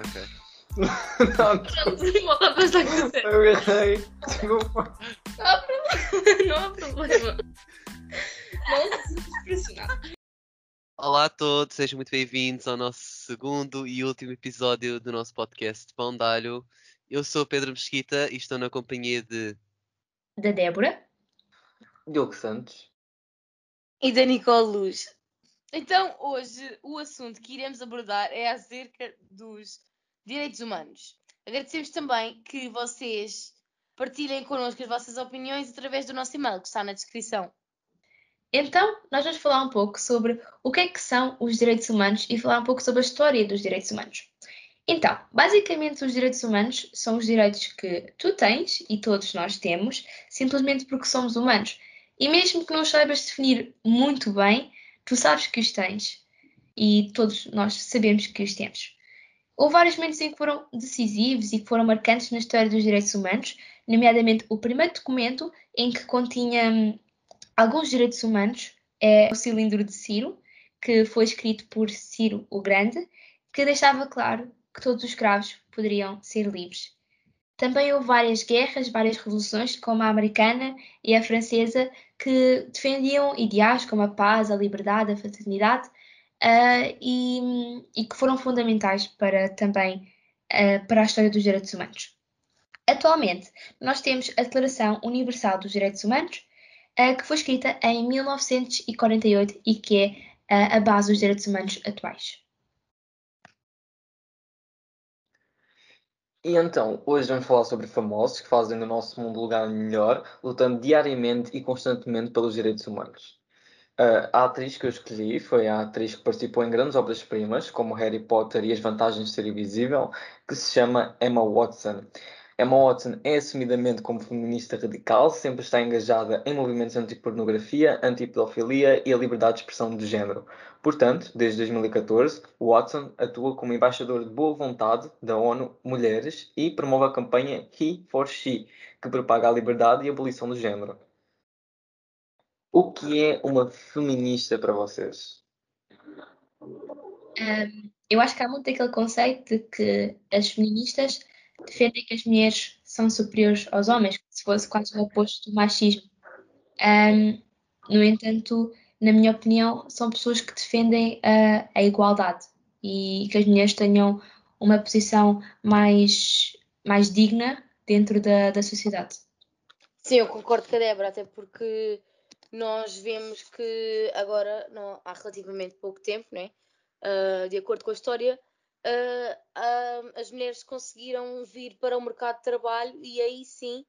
ok. Pronto, volta a pensar que você. Eu errei. Desculpa. Não há problema. Não há problema. Não se. Olá a todos, sejam muito bem-vindos ao nosso segundo e último episódio do nosso podcast Pão de Alho. Eu sou o Pedro Mesquita e estou na companhia de. Da Débora. Diogo Santos. e da Nicole Luz. Então, hoje, o assunto que iremos abordar é acerca dos direitos humanos. Agradecemos também que vocês partilhem connosco as vossas opiniões através do nosso e-mail, que está na descrição. Então, nós vamos falar um pouco sobre o que é que são os direitos humanos e falar um pouco sobre a história dos direitos humanos. Então, basicamente, os direitos humanos são os direitos que tu tens e todos nós temos, simplesmente porque somos humanos. E mesmo que não saibas definir muito bem, tu sabes que os tens e todos nós sabemos que os temos. Houve vários momentos em que foram decisivos e que foram marcantes na história dos direitos humanos, nomeadamente o primeiro documento em que continha hum, alguns direitos humanos é o Cilindro de Ciro, que foi escrito por Ciro o Grande, que deixava claro que todos os escravos poderiam ser livres. Também houve várias guerras, várias revoluções, como a americana e a francesa, que defendiam ideais como a paz, a liberdade, a fraternidade, ah, e, e que foram fundamentais para também ah, para a história dos direitos humanos. Atualmente, nós temos a Declaração Universal dos Direitos Humanos, ah, que foi escrita em 1948 e que é a base dos direitos humanos atuais. E então, hoje vamos falar sobre famosos que fazem do nosso mundo um lugar melhor, lutando diariamente e constantemente pelos direitos humanos. Uh, a atriz que eu escolhi foi a atriz que participou em grandes obras-primas, como Harry Potter e As Vantagens de Ser Invisível, que se chama Emma Watson. Emma Watson é assumidamente como feminista radical, sempre está engajada em movimentos anti-pornografia, anti-pedofilia e a liberdade de expressão de género. Portanto, desde 2014, Watson atua como embaixador de boa vontade da ONU Mulheres e promove a campanha He for She, que propaga a liberdade e a abolição do género. O que é uma feminista para vocês? Um, eu acho que há muito aquele conceito de que as feministas defendem que as mulheres são superiores aos homens, como se fosse quase o oposto do machismo. Um, no entanto, na minha opinião, são pessoas que defendem a, igualdade e que as mulheres tenham uma posição mais, mais digna dentro da, da sociedade. Sim, eu concordo com a Débora, até porque nós vemos que agora, não, há relativamente pouco tempo, né? Ah, de acordo com a história, ah, ah, as mulheres conseguiram vir para o mercado de trabalho e aí sim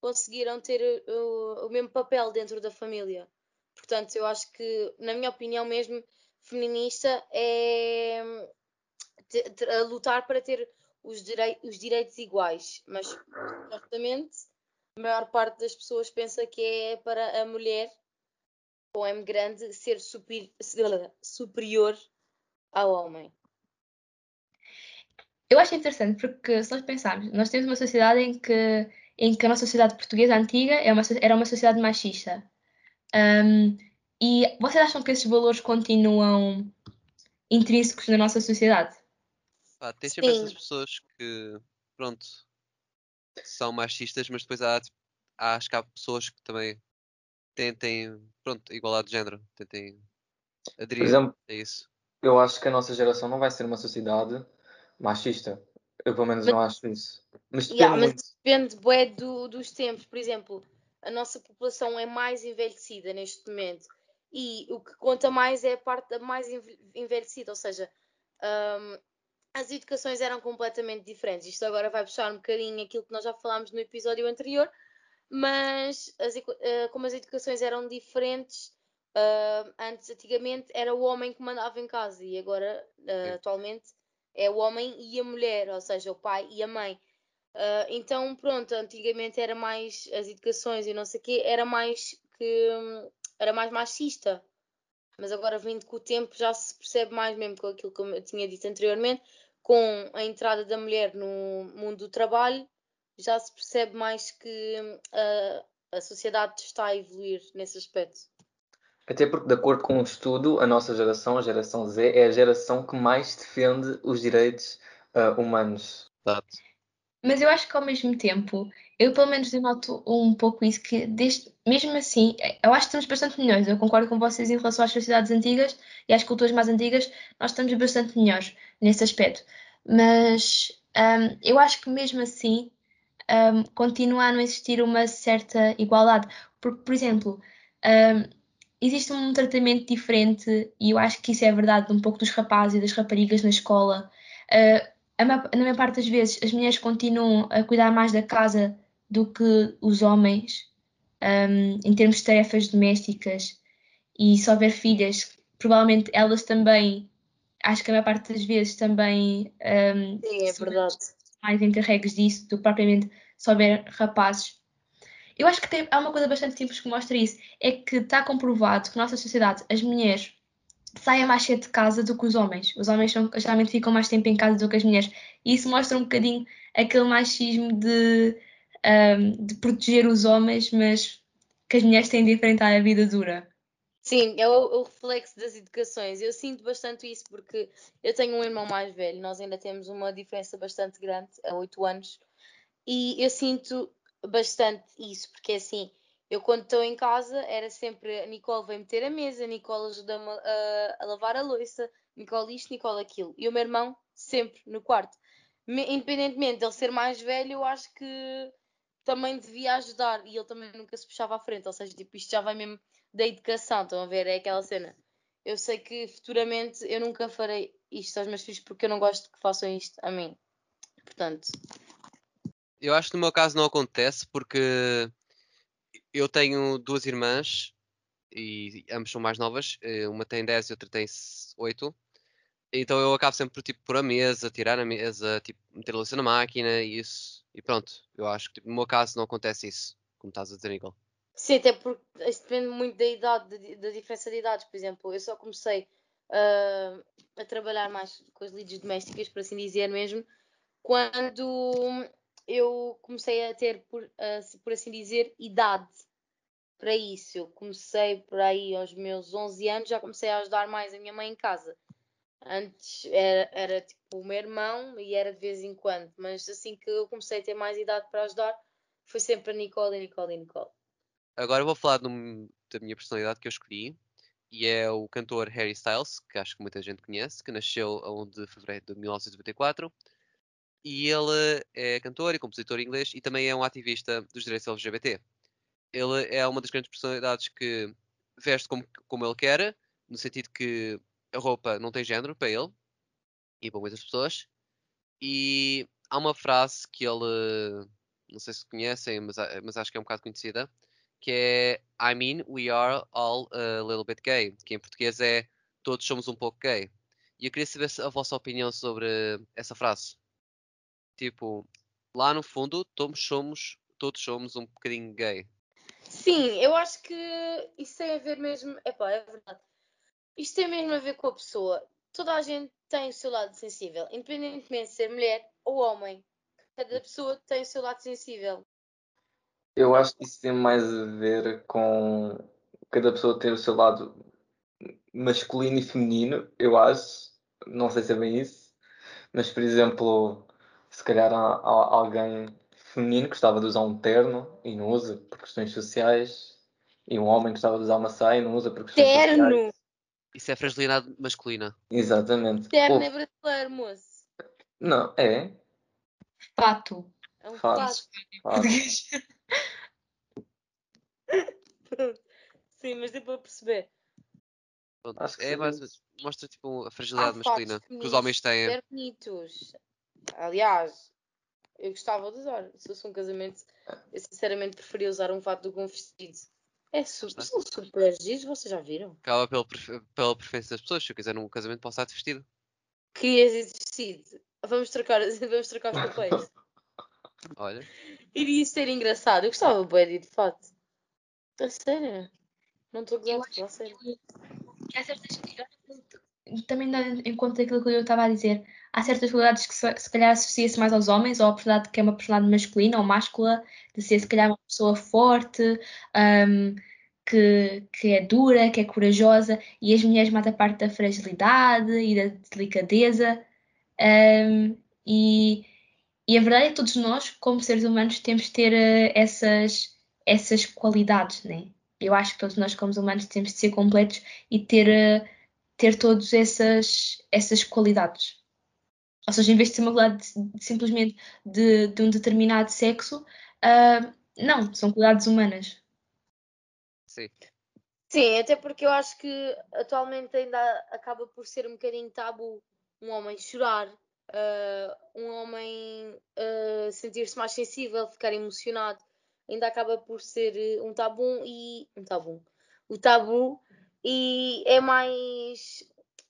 conseguiram ter uh, o mesmo papel dentro da família. Portanto, eu acho que, na minha opinião mesmo, feminista é a lutar para ter os, direi os direitos iguais, mas certamente a maior parte das pessoas pensa que é para a mulher, com M grande, ser superi- superior ao homem. Eu acho interessante porque, se nós pensarmos, nós temos uma sociedade em que, em que a nossa sociedade portuguesa antiga é uma era uma sociedade machista. Um, e vocês acham que esses valores continuam intrínsecos na nossa sociedade? Pá, tem sempre Sim. essas pessoas que, pronto, são machistas, mas depois há, há- acho que há pessoas que também tentem, pronto, igualdade de género, tentem Por aderir exemplo, a isso. eu acho que a nossa geração não vai ser uma sociedade machista. Eu, pelo menos, Mas- não acho isso. Mas depende Yeah, mas depende bué do, dos tempos. Por exemplo, a nossa população é mais envelhecida neste momento e o que conta mais é a parte da mais enve- envelhecida, ou seja, hum, as educações eram completamente diferentes. Isto agora vai puxar um bocadinho aquilo que nós já falámos no episódio anterior, mas as eh, como as educações eram diferentes, ah, antes, antigamente, era o homem que mandava em casa e agora, Sim. atualmente, é o homem e a mulher, ou seja, o pai e a mãe. Ah, então, pronto, antigamente era mais as educações e não sei o quê, era mais que era mais machista. Mas agora, vindo com o tempo, já se percebe mais mesmo com aquilo que eu tinha dito anteriormente, com a entrada da mulher no mundo do trabalho, já se percebe mais que a, a sociedade está a evoluir nesse aspecto. Até porque, de acordo com um estudo, a nossa geração, a geração Z, é a geração que mais defende os direitos uh, humanos. Exato. Mas eu acho que ao mesmo tempo, eu pelo menos noto um pouco isso, que desde, mesmo assim, eu acho que estamos bastante melhores. Eu concordo com vocês em relação às sociedades antigas e às culturas mais antigas, nós estamos bastante melhores nesse aspecto. Mas um, eu acho que mesmo assim um, continua a não existir uma certa igualdade. Porque, por exemplo, um, existe um tratamento diferente, e eu acho que isso é verdade um pouco dos rapazes e das raparigas na escola. Uh, na maior parte das vezes, as mulheres continuam a cuidar mais da casa do que os homens, um, em termos de tarefas domésticas. E se houver filhas, provavelmente elas também, acho que a maior parte das vezes também. Um, Sim, é verdade. Mais encarregues disso do que propriamente se houver rapazes. Eu acho que tem, há uma coisa bastante simples que mostra isso: é que está comprovado que na nossa sociedade as mulheres saem mais cedo de casa do que os homens. Os homens são, geralmente ficam mais tempo em casa do que as mulheres. E isso mostra um bocadinho aquele machismo de, um, de proteger os homens, mas que as mulheres têm de enfrentar a vida dura. Sim, é o, o, reflexo das educações. Eu sinto bastante isso porque eu tenho um irmão mais velho, nós ainda temos uma diferença bastante grande, há oito anos, e eu sinto bastante isso, porque assim, eu quando estou em casa era sempre a Nicole vem meter a mesa, a Nicole ajuda-me a, a, lavar a louça, Nicole isto, Nicole aquilo. E o meu irmão sempre no quarto. Me, independentemente dele ser mais velho, eu acho que também devia ajudar e ele também nunca se puxava à frente, ou seja, tipo, isto já vai mesmo da educação, estão a ver? É aquela cena. Eu sei que futuramente eu nunca farei isto aos meus filhos porque eu não gosto que façam isto a mim. Portanto. Eu acho que no meu caso não acontece porque eu tenho duas irmãs e ambas são mais novas. Eh, uma tem 10 e outra tem 8. Então eu acabo sempre por tipo, pôr a mesa, tirar a mesa, tipo, meter a louça na máquina e isso. E pronto, eu acho que tipo, no meu caso não acontece isso, como estás a dizer, Nicole. Sim, até porque isso depende muito da idade, da diferença de idades. Por exemplo, eu só comecei uh, a trabalhar mais com as lides domésticas, por assim dizer mesmo, quando eu comecei a ter, por, por assim dizer, idade para isso. Eu comecei por aí aos meus 11 anos, já comecei a ajudar mais a minha mãe em casa. Antes era, era tipo o meu irmão e era de vez em quando, mas assim que eu comecei a ter mais idade para ajudar, foi sempre a Nicole, Nicole Nicole. Agora vou falar da minha personalidade que eu escolhi e é o cantor Harry Styles, que acho que muita gente conhece, que nasceu a 1 de fevereiro de 1994 e ele é cantor e compositor inglês e também é um ativista dos direitos LGBT ele é uma das grandes personalidades que veste como, como ele quer, no sentido que a roupa não tem género para ele e para muitas pessoas. E há uma frase que ele, não sei se conhecem, mas, mas acho que é um bocado conhecida, que é I mean, we are all a little bit gay, que em português é todos somos um pouco gay. E eu queria saber a vossa opinião sobre essa frase. Tipo, lá no fundo, todos somos, todos somos um bocadinho gay. Sim, eu acho que isso tem a ver mesmo. Epá, é verdade. Isto tem mesmo a ver com a pessoa. Toda a gente tem o seu lado sensível, independentemente de ser mulher ou homem. Cada pessoa tem o seu lado sensível. Eu acho que isso tem mais a ver com cada pessoa ter o seu lado masculino e feminino, eu acho. Não sei se é bem isso. Mas, por exemplo, se calhar há, há alguém feminino gostava de usar um terno e não usa por questões sociais, e um homem gostava de usar uma saia e não usa por questões terno. sociais. Isso é fragilidade masculina. Exatamente. Terno é brasileiro, moço. Não, é. Fato. É um fato. fato. Sim, mas deu para perceber. é, mas mostra tipo a fragilidade masculina que os homens têm. Bonitos. Aliás, eu gostava de usar. Se fosse um casamento, eu sinceramente preferia usar um fato do que um vestido. É super, são super giros, vocês já viram? Acaba pela, pela preferência das pessoas. Se eu quiser um casamento, posso estar de vestido. Querias ir de vestido? Vamos trocar, vamos trocar os papéis. Olha. Iria ser engraçado. Eu gostava bem de ir de fato. A sério? Não estou a gozar, a sério. Que há certas também dando em conta aquilo que eu estava a dizer, há certas qualidades que se, se calhar associa-se mais aos homens, ou a personalidade que é uma personalidade masculina ou máscula, de ser se calhar uma pessoa forte, um, que, que é dura, que é corajosa, e as mulheres matam a parte da fragilidade e da delicadeza. Um, E, e a verdade é que todos nós, como seres humanos, temos de ter uh, essas, essas qualidades, né? Eu acho que todos nós, como humanos, temos de ser completos e ter, uh, ter todas essas, essas qualidades. Ou seja, em vez de ser uma qualidade de, simplesmente de, de, um determinado sexo, uh, não, são qualidades humanas. Sim. Sim, até porque eu acho que atualmente ainda acaba por ser um bocadinho tabu um homem chorar, uh, um homem uh, sentir-se mais sensível, ficar emocionado, ainda acaba por ser um tabu e um tabu. O tabu e é mais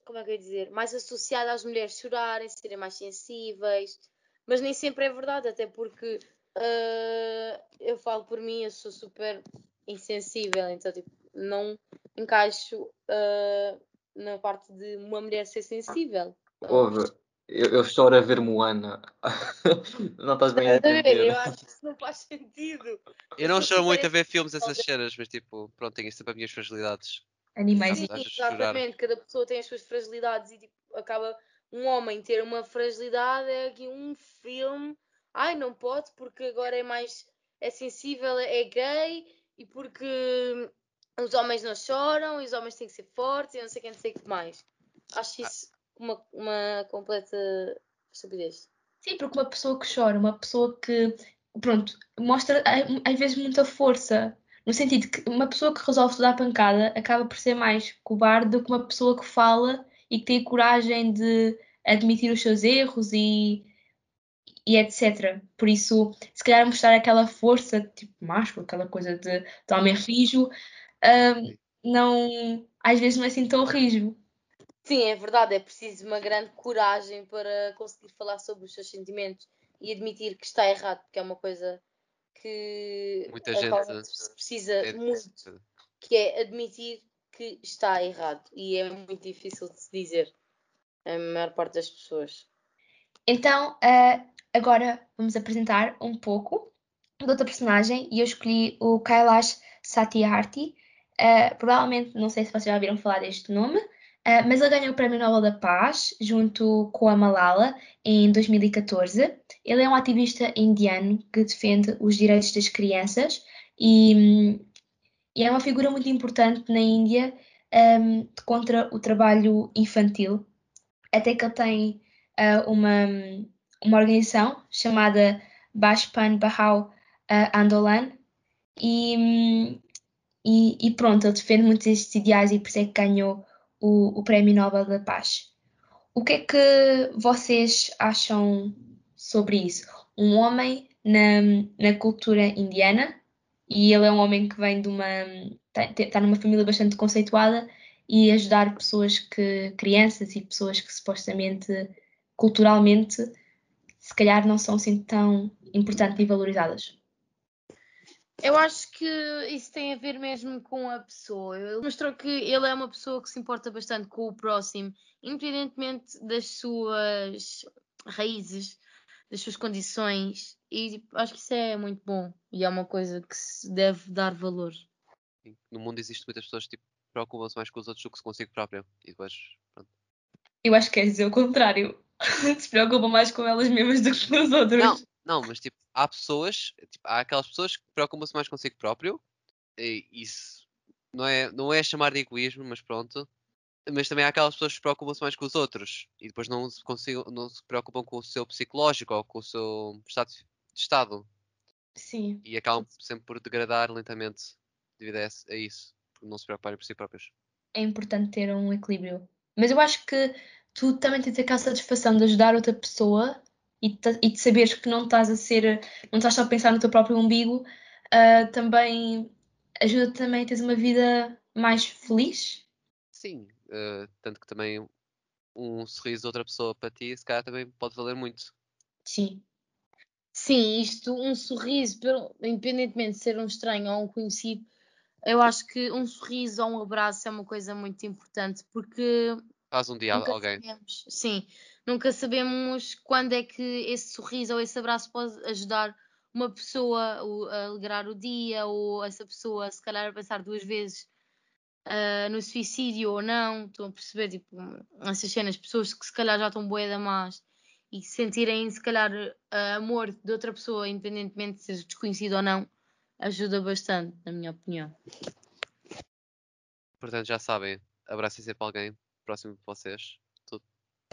como é que eu ia dizer, mais associado às mulheres chorarem, serem mais sensíveis, mas nem sempre é verdade, até porque uh, eu falo por mim, eu sou super insensível, então tipo, não encaixo uh, na parte de uma mulher ser sensível. Ouve, eu, eu choro a ver Moana. não estás bem a entender. Eu acho que isso não faz sentido. Eu não choro muito a ver filmes essas cenas, mas tipo, pronto, tenho sempre as minhas fragilidades. Animais. Sim, exatamente, cada pessoa tem as suas fragilidades e tipo, acaba um homem ter uma fragilidade é aqui um filme. Ai, não pode porque agora é mais é sensível, é gay e porque os homens não choram e os homens têm que ser fortes e não sei quem não sei o que mais. Acho isso uma, uma completa estupidez. Sim, porque uma pessoa que chora, uma pessoa que, pronto, mostra às vezes muita força. No sentido que uma pessoa que resolve dar pancada acaba por ser mais cobarde do que uma pessoa que fala e que tem coragem de admitir os seus erros e, e etc. Por isso, se calhar mostrar aquela força, tipo macho, aquela coisa de, de homem rijo, um, não, às vezes não é assim tão rijo. Sim, é verdade, é preciso uma grande coragem para conseguir falar sobre os seus sentimentos e admitir que está errado, porque é uma coisa que muita gente se precisa é muito, que é admitir que está errado e é muito difícil de se dizer a maior parte das pessoas. Então, uh, agora vamos apresentar um pouco de outra personagem e eu escolhi o Kailash Satyarthi. Uh, provavelmente, não sei se vocês já ouviram falar deste nome, Uh, mas ele ganhou o Prémio Nobel da Paz junto com a Malala em 2014. Ele é um ativista indiano que defende os direitos das crianças e, e é uma figura muito importante na Índia um, contra o trabalho infantil. Até que ele tem uh, uma, uma organização chamada Bashpan Bahau Andolan e, e, e, pronto, ele defende muitos estes ideais e por isso é que ganhou o, o Prémio Nobel da Paz. O que é que vocês acham sobre isso? Um homem na, na cultura indiana, e ele é um homem que vem de uma. está numa família bastante conceituada, e ajudar pessoas que. crianças e pessoas que supostamente, culturalmente, se calhar não são assim tão importantes e valorizadas. Eu acho que isso tem a ver mesmo com a pessoa. Ele mostrou que ele é uma pessoa que se importa bastante com o próximo, independentemente das suas raízes, das suas condições. E tipo, acho que isso é muito bom e é uma coisa que se deve dar valor. No mundo existem muitas pessoas que tipo, preocupam-se mais com os outros do que consigo próprio. E depois, pronto. Eu acho que quer dizer o contrário. se preocupam mais com elas mesmas do que com os outros. Não, não, mas tipo, há pessoas, tipo, há aquelas pessoas que preocupam-se mais consigo próprio, isso não é, não é chamar de egoísmo, mas pronto. Mas também há aquelas pessoas que se preocupam-se mais com os outros e depois não se, não se preocupam com o seu psicológico ou com o seu estado de estado. Sim. E acabam sempre por degradar lentamente devido a isso, por não se preocuparem por si próprios. É importante ter um equilíbrio. Mas eu acho que tu também tens aquela satisfação de ajudar outra pessoa e, e de saberes que não estás a ser, não estás só a pensar no teu próprio umbigo, uh, também ajuda também a teres uma vida mais feliz? Sim, uh, tanto que também um sorriso de outra pessoa para ti, se calhar também pode valer muito. Sim. Sim, isto, um sorriso, independentemente de ser um estranho ou um conhecido, eu acho que um sorriso ou um abraço é uma coisa muito importante porque. Faz um dia alguém. Sabemos, sim, nunca sabemos quando é que esse sorriso ou esse abraço pode ajudar uma pessoa a alegrar o dia ou essa pessoa se calhar a pensar duas vezes uh, no suicídio ou não. Estão a perceber, tipo, essas cenas, pessoas que se calhar já estão boeda más e sentirem, se calhar, uh, amor de outra pessoa, independentemente de seja desconhecido ou não, ajuda bastante, na minha opinião. Portanto, já sabem, abracem sempre alguém próximo de vocês.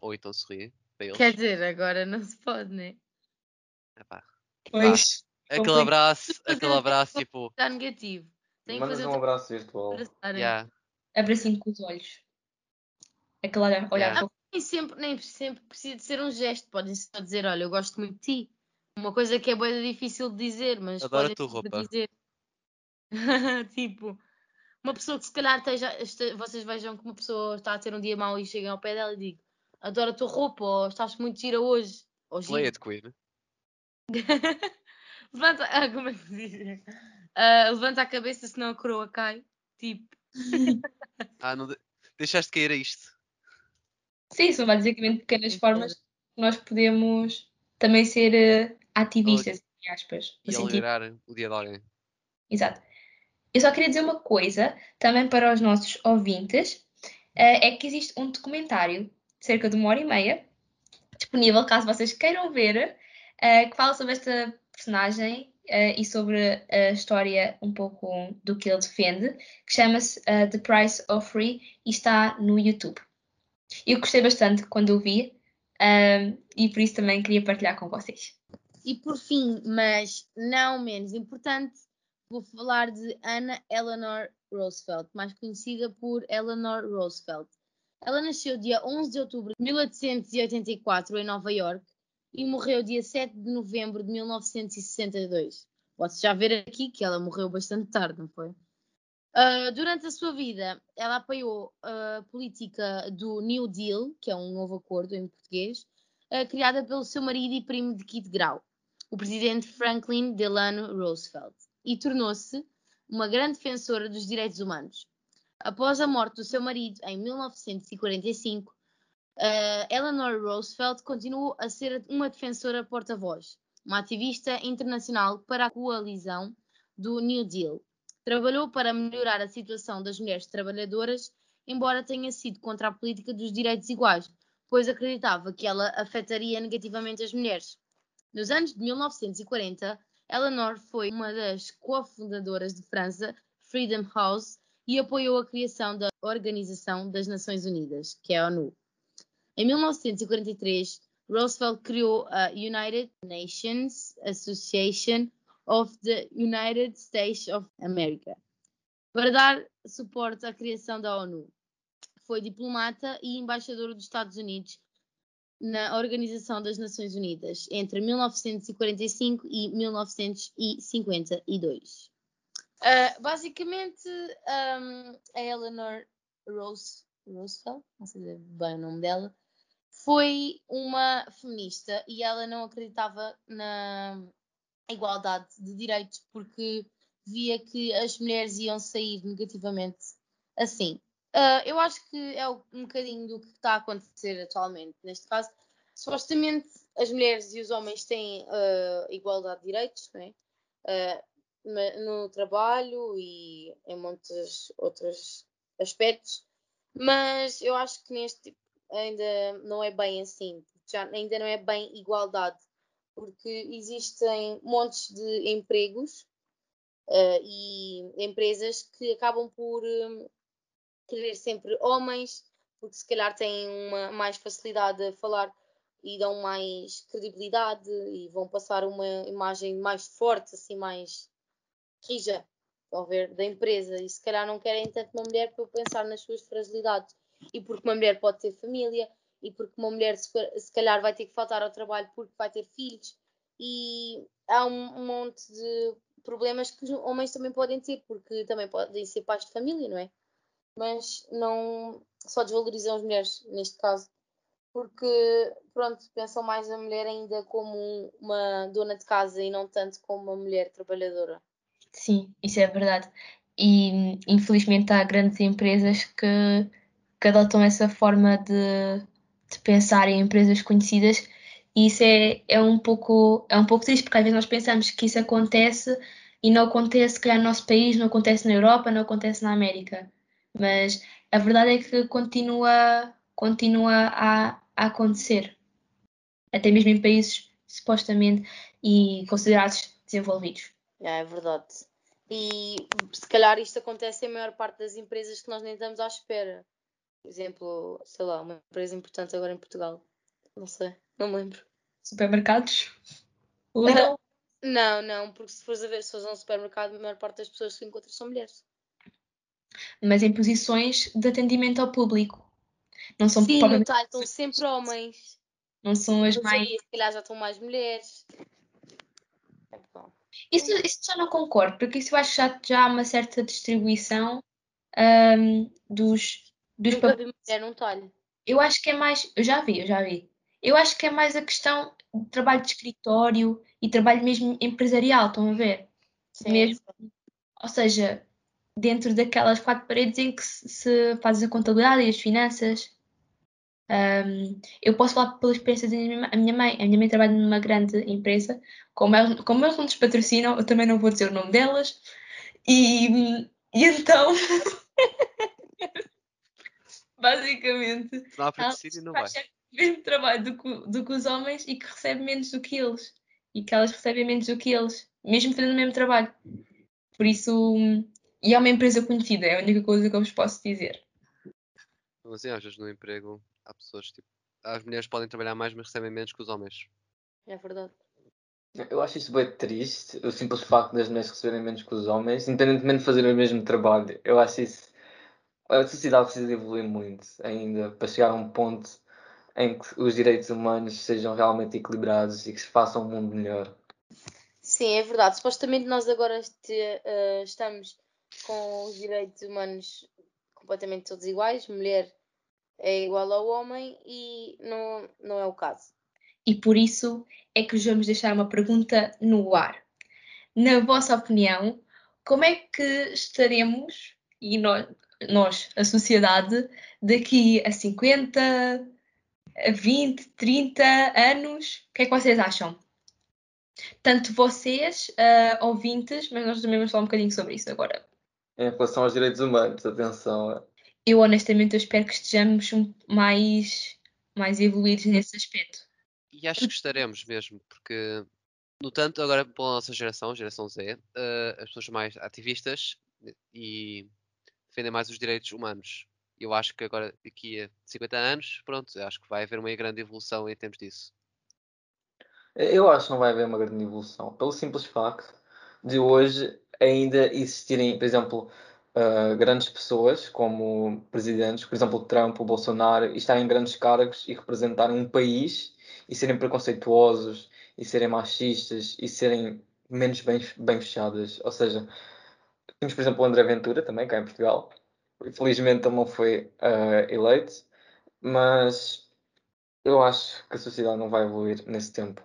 Ou então sorriem para eles. Quer dizer, agora não se pode, né? Epá, Pois. Aquele Compli- abraço, aquele abraço tipo. Está negativo. Tem que Mandas fazer um abraço virtual. Yeah. Abracinho com os olhos. Aquele olhar, olhar Yeah. Nem sempre, nem sempre precisa de ser um gesto. Podem só dizer, olha, eu gosto muito de ti. Uma coisa que é bem difícil de dizer, mas Adoro a tua roupa. dizer. tipo, uma pessoa que se calhar esteja, este- vocês vejam que uma pessoa está a ter um dia mau e chegam ao pé dela e digo, adoro a tua roupa, ou estás muito gira hoje. Ou Play it, Queen. levanta, ah, como é que se diz? Ah, levanta a cabeça senão a coroa cai. Tipo, Ah, não de- deixaste cair a isto. Sim, são basicamente pequenas formas que nós podemos também ser eh, ativistas, entre aspas. E sentido alegrar o dia de alguém. Exato. Eu só queria dizer uma coisa, também para os nossos ouvintes, eh, é que existe um documentário, cerca de uma hora e meia, disponível caso vocês queiram ver, eh, que fala sobre esta personagem eh, e sobre a história um pouco do que ele defende, que chama-se eh, The Price of Free e está no YouTube. Eu gostei bastante quando o vi e por isso também queria partilhar com vocês. E por fim, mas não menos importante, vou falar de Anna Eleanor Roosevelt, mais conhecida por Eleanor Roosevelt. Ela nasceu dia 11 de outubro de 1884 em Nova York e morreu dia 7 de novembro de 1962. Pode-se já ver aqui que ela morreu bastante tarde, não foi? Ah, durante a sua vida, ela apoiou a política do New Deal, que é um novo acordo em português, ah, criada pelo seu marido e primo de Kit Grau, o presidente Franklin Delano Roosevelt, e tornou-se uma grande defensora dos direitos humanos. Após a morte do seu marido em 1945, ah, Eleanor Roosevelt continuou a ser uma defensora porta-voz, uma ativista internacional para a coalizão do New Deal. Trabalhou para melhorar a situação das mulheres trabalhadoras, embora tenha sido contra a política dos direitos iguais, pois acreditava que ela afetaria negativamente as mulheres. Nos anos de 1940, Eleanor foi uma das cofundadoras de França Freedom House e apoiou a criação da Organização das Nações Unidas, que é a ONU. Em 1943, Roosevelt criou a United Nations Association of the United States of America para dar suporte à criação da ONU. Foi diplomata e embaixador dos Estados Unidos na Organização das Nações Unidas entre 1945 e 1952. Ah, basicamente, um, a Eleanor Rose, Roosevelt, não sei bem o nome dela, foi uma feminista e ela não acreditava na igualdade de direitos porque via que as mulheres iam sair negativamente assim. Ah, eu acho que é um bocadinho do que está a acontecer atualmente. Neste caso, supostamente as mulheres e os homens têm ah, igualdade de direitos, não é? Ma- no trabalho e em muitos outros aspectos, mas eu acho que neste ainda não é bem assim, já ainda não é bem igualdade, porque existem montes de empregos eh, e empresas que acabam por hum, querer sempre homens, porque se calhar têm uma mais facilidade a falar e dão mais credibilidade e vão passar uma imagem mais forte, assim, mais rija, estão a ver, da empresa. E se calhar não querem tanto uma mulher para pensar nas suas fragilidades. E porque uma mulher pode ter família, e porque uma mulher se, se calhar vai ter que faltar ao trabalho porque vai ter filhos. E há um monte de problemas que os homens também podem ter, porque também podem ser pais de família, não é? Mas não só desvalorizam as mulheres neste caso, porque pronto, pensam mais a mulher ainda como uma dona de casa e não tanto como uma mulher trabalhadora. Sim, isso é verdade. E infelizmente há grandes empresas que, que adotam essa forma de, de pensar em empresas conhecidas e isso é, é um pouco, é um pouco triste, porque às vezes nós pensamos que isso acontece e não acontece, se calhar, no nosso país, não acontece na Europa, não acontece na América. Mas a verdade é que continua, continua a, a acontecer. até mesmo em países supostamente e considerados desenvolvidos. É, é verdade. E se calhar isto acontece em maior parte das empresas que nós nem estamos à espera. Por exemplo, sei lá, uma empresa importante agora em Portugal. Não sei, não me lembro. Supermercados? Não, não, não, porque se fores a ver, se fores a um supermercado, a maior parte das pessoas que encontras são mulheres. Mas em posições de atendimento ao público. Não são Sim, propriamente- talho estão sempre homens. não são as mais. se calhar já estão mais mulheres. É bom. Isso, isso já não concordo, porque isso eu acho que já, já há uma certa distribuição ahm, dos, dos Nunca papéis. vi mulher num. Eu acho que é mais. Eu já vi, eu já vi. Eu acho que é mais a questão de trabalho de escritório e trabalho mesmo empresarial, estão a ver? Sim, Mesmo. Ou seja, dentro daquelas quatro paredes em que se, se faz a contabilidade e as finanças. Ahm, eu posso falar pela experiência da minha, a minha mãe. A minha mãe trabalha numa grande empresa. Como eles, como eles não nos patrocinam, eu também não vou dizer o nome delas. E, e então, basicamente, Se não há patrocínio, não vai. o mesmo trabalho do que, do que os homens e que recebe menos do que eles. E que elas recebem menos do que eles, mesmo fazendo o mesmo trabalho. Por isso, e é uma empresa conhecida, é a única coisa que eu vos posso dizer. Mas assim, às vezes no emprego há pessoas tipo. As mulheres podem trabalhar mais, mas recebem menos que os homens. É verdade. Eu acho isso bem triste, o simples facto das mulheres receberem menos que os homens, independentemente de fazerem o mesmo trabalho. Eu acho isso. A sociedade precisa de evoluir muito ainda para chegar a um ponto em que os direitos humanos sejam realmente equilibrados e que se faça um mundo melhor. Sim, é verdade. Supostamente nós agora este- eh, estamos com os direitos humanos completamente todos iguais. Mulher é igual ao homem e não, não é o caso. E por isso é que vos vamos deixar uma pergunta no ar. Na vossa opinião, como é que estaremos, e nós, nós, a sociedade, daqui a 50, a 20, 30 anos? O que é que vocês acham? Tanto vocês, ah, ouvintes, mas nós também vamos falar um bocadinho sobre isso agora. Em relação aos direitos humanos, atenção. Eu honestamente eu espero que estejamos um- mais, mais evoluídos nesse aspecto. E acho que estaremos mesmo, porque no tanto agora pela nossa geração, a geração Z, eh, as pessoas são mais ativistas e defendem mais os direitos humanos. Eu acho que agora, daqui a 50 anos, pronto, acho que vai haver uma grande evolução em termos disso. Eu acho que não vai haver uma grande evolução, pelo simples facto de hoje ainda existirem, por exemplo, uh, grandes pessoas como presidentes, por exemplo, Trump, o Bolsonaro, e estarem em grandes cargos e representarem um país e serem preconceituosos e serem machistas e serem menos bem, bem fechadas. Ou seja, temos, por exemplo, o André Ventura também, cá em Portugal. Infelizmente ele não foi uh, eleito, mas eu acho que a sociedade não vai evoluir nesse tempo.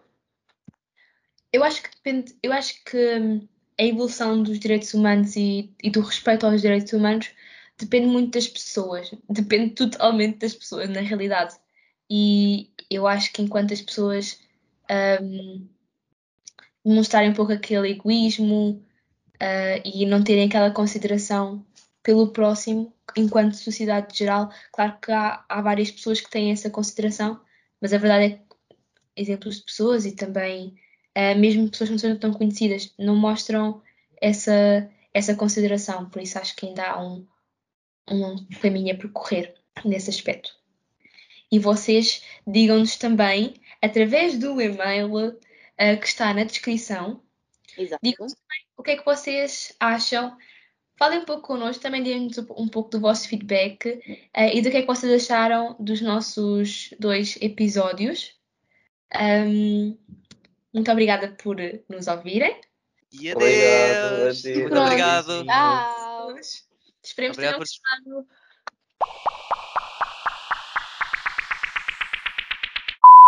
Eu acho que depende, eu acho que hum, a evolução dos direitos humanos e, e do respeito aos direitos humanos depende muito das pessoas, depende totalmente das pessoas, na realidade. E eu acho que enquanto as pessoas demonstrarem um pouco aquele egoísmo ah, e não terem aquela consideração pelo próximo, enquanto sociedade geral, claro que há, há várias pessoas que têm essa consideração, mas a verdade é que exemplos de pessoas e também Uh, mesmo pessoas que não sejam tão conhecidas, não mostram essa, essa consideração. Por isso acho que ainda há um, um caminho a percorrer nesse aspecto. E vocês digam-nos também, através do e-mail uh, que está na descrição, digam-nos também o que é que vocês acham. Falem um pouco connosco, também deem-nos um pouco do vosso feedback uh, e do que é que vocês acharam dos nossos dois episódios. Um, muito obrigada por nos ouvirem. E Obrigado, adeus! adeus. Muito obrigado! Tchau! Esperemos que Obrigado por- gostado.